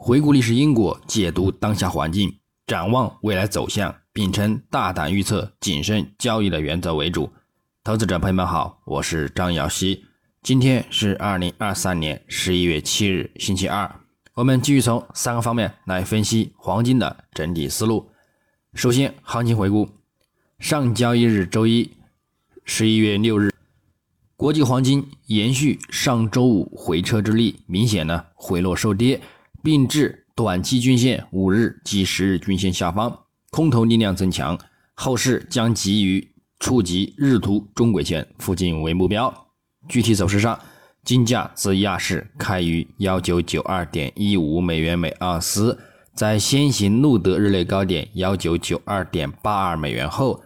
回顾历史因果，解读当下环境，展望未来走向，秉承大胆预测、谨慎交易的原则为主。投资者朋友们好，我是张瑶希。今天是二零二三年十一月七日，星期二。我们继续从三个方面来分析黄金的整体思路。首先，行情回顾：上交易日周一，十一月六日。国际黄金延续上周五回撤之力，明显呢回落收跌，并至短期均线五日及十日均线下方，空头力量增强，后市将急于触及日图中轨线附近为目标。具体走势上，金价自亚市开于幺九九二点一五美元每盎司，在先行录得日内高点幺九九二点八二美元后，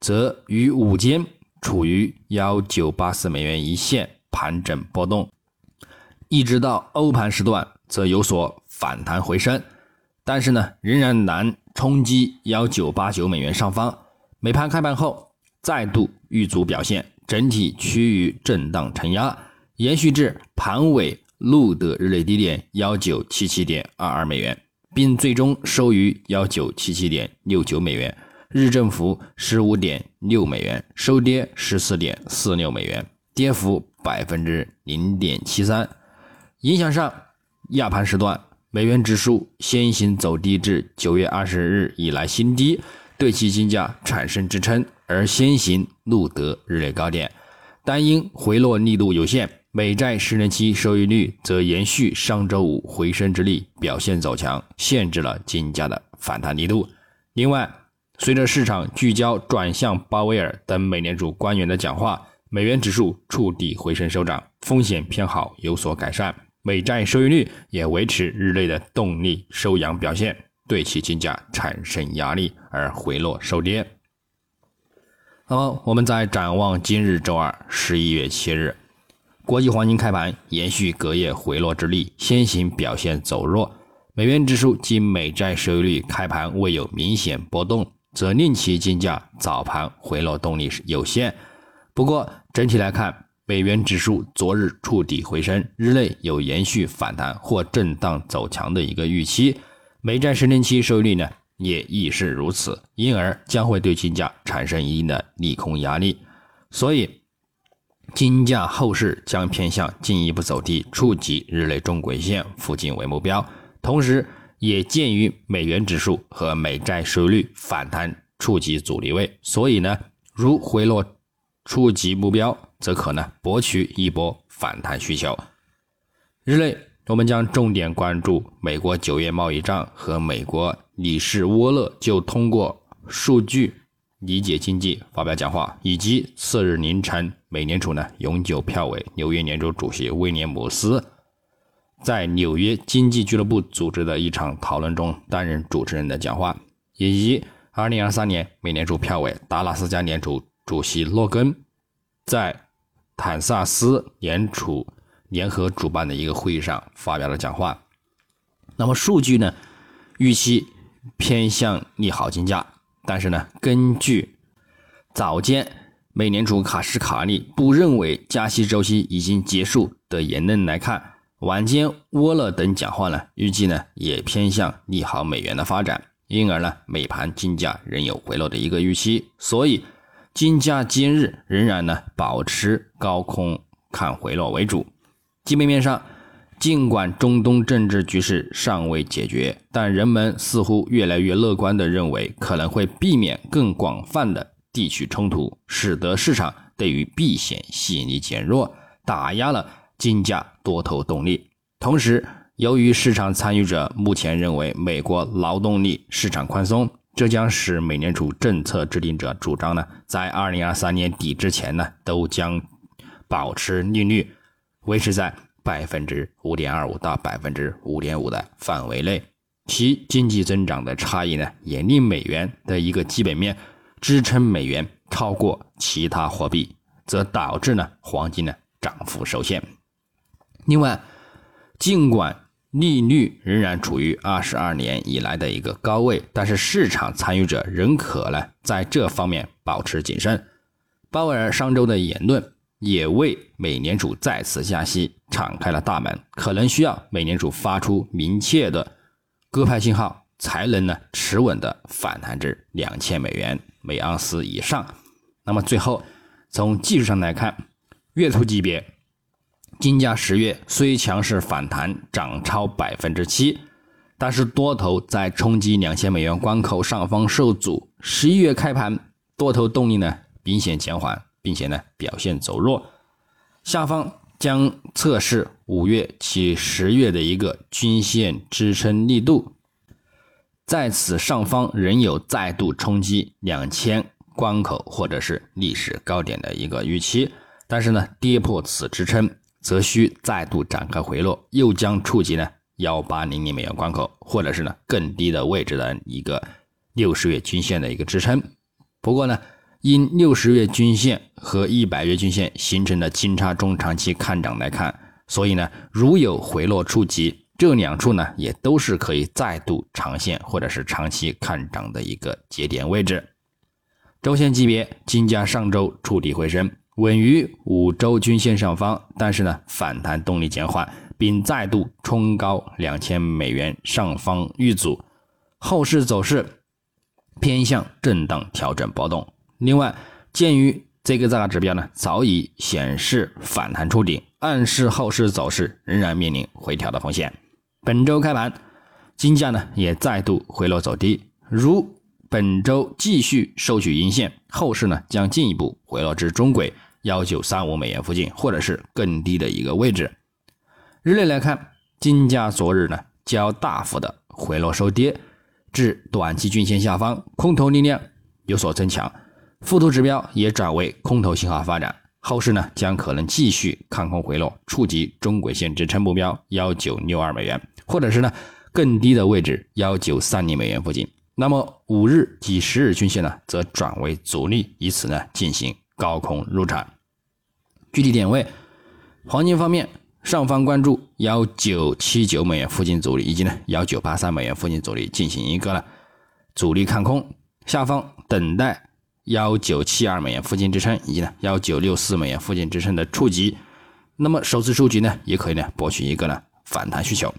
则于午间。处于幺九八四美元一线盘整波动，一直到欧盘时段则有所反弹回升，但是呢仍然难冲击幺九八九美元上方。美盘开盘后再度遇阻表现，整体趋于震荡承压，延续至盘尾录得日内低点幺九七七点二二美元，并最终收于幺九七七点六九美元。日振幅十五点六美元，收跌十四点四六美元，跌幅百分之零点七三。影响上，亚盘时段，美元指数先行走低至九月二十日以来新低，对其金价产生支撑，而先行录得日内高点。但因回落力度有限，美债十年期收益率则延续上周五回升之力，表现走强，限制了金价的反弹力度。另外，随着市场聚焦转向鲍威尔等美联储官员的讲话，美元指数触底回升收涨，风险偏好有所改善，美债收益率也维持日内的动力收阳表现，对其金价产生压力而回落收跌。那么，我们再展望今日周二十一月七日，国际黄金开盘延续隔夜回落之力，先行表现走弱，美元指数及美债收益率开盘未有明显波动。则令其金价早盘回落动力有限。不过整体来看，美元指数昨日触底回升，日内有延续反弹或震荡走强的一个预期。美债十年期收益率呢也亦是如此，因而将会对金价产生一定的利空压力。所以，金价后市将偏向进一步走低，触及日内中轨线附近为目标。同时，也鉴于美元指数和美债收益率反弹触及阻力位，所以呢，如回落触及目标，则可能博取一波反弹需求。日内，我们将重点关注美国九月贸易账和美国理事沃勒就通过数据理解经济发表讲话，以及次日凌晨美联储呢永久票委纽约联储主席威廉姆斯。在纽约经济俱乐部组织的一场讨论中担任主持人的讲话，以及2023年美联储票委达拉斯加联储主席洛根在坦萨斯联储联合主办的一个会议上发表了讲话。那么数据呢，预期偏向利好金价，但是呢，根据早间美联储卡什卡利不认为加息周期已经结束的言论来看。晚间，沃勒等讲话呢，预计呢也偏向利好美元的发展，因而呢，美盘金价仍有回落的一个预期，所以金价今日仍然呢保持高空看回落为主。基本面上，尽管中东政治局势尚未解决，但人们似乎越来越乐观地认为可能会避免更广泛的地区冲突，使得市场对于避险吸引力减弱，打压了。金价多头动力，同时，由于市场参与者目前认为美国劳动力市场宽松，这将使美联储政策制定者主张呢，在二零二三年底之前呢，都将保持利率维持在百分之五点二五到百分之五点五的范围内。其经济增长的差异呢，也令美元的一个基本面支撑美元超过其他货币，则导致呢黄金呢涨幅受限。另外，尽管利率仍然处于二十二年以来的一个高位，但是市场参与者仍可呢在这方面保持谨慎。鲍威尔上周的言论也为美联储再次加息敞开了大门，可能需要美联储发出明确的鸽派信号，才能呢持稳的反弹至两千美元每盎司以上。那么最后，从技术上来看，月图级别，金价十月虽强势反弹，涨超百分之七，但是多头在冲击两千美元关口上方受阻。十一月开盘，多头动力呢明显减缓。并且呢，表现走弱，下方将测试五月及十月的一个均线支撑力度，在此上方仍有再度冲击两千关口或者是历史高点的一个预期，但是呢，跌破此支撑，则需再度展开回落，又将触及呢幺八零零美元关口，或者是呢更低的位置的一个六十月均线的一个支撑。不过呢。因六十月均线和一百月均线形成的金叉中长期看涨来看，所以呢，如有回落触及这两处呢，也都是可以再度长线或者是长期看涨的一个节点位置。周线级别，金价上周触底回升，稳于五周均线上方，但是呢，反弹动力减缓，并再度冲高两千美元上方遇阻，后市走势偏向震荡调整波动。另外，鉴于这个大指标呢早已显示反弹触顶，暗示后市走势仍然面临回调的风险。本周开盘，金价呢也再度回落走低，如本周继续收取阴线，后市呢将进一步回落至中轨幺九三五美元附近，或者是更低的一个位置。日内来看，金价昨日呢较大幅的回落收跌至短期均线下方，空头力量有所增强。附图指标也转为空头信号发展，后市呢将可能继续看空回落，触及中轨线支撑目标幺九六二美元，或者是呢更低的位置幺九三零美元附近。那么五日及十日均线呢则转为阻力，以此呢进行高空入场。具体点位，黄金方面，上方关注幺九七九美元附近阻力，以及呢幺九八三美元附近阻力进行一个呢阻力看空，下方等待。幺九七二美元附近支撑，以及呢幺九六四美元附近支撑的触及，那么首次触及呢，也可以呢博取一个呢反弹需求。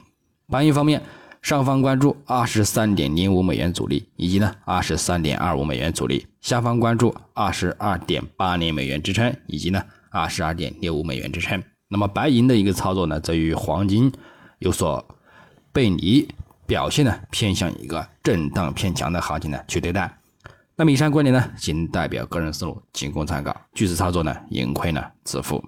白银方面，上方关注二十三点零五美元阻力，以及呢二十三点二五美元阻力；下方关注二十二点八零美元支撑，以及呢二十二点六五美元支撑。那么白银的一个操作呢，则与黄金有所背离，表现呢偏向一个震荡偏强的行情呢去对待。那么以上观点呢，仅代表个人思路，仅供参考。据此操作呢，盈亏呢自负。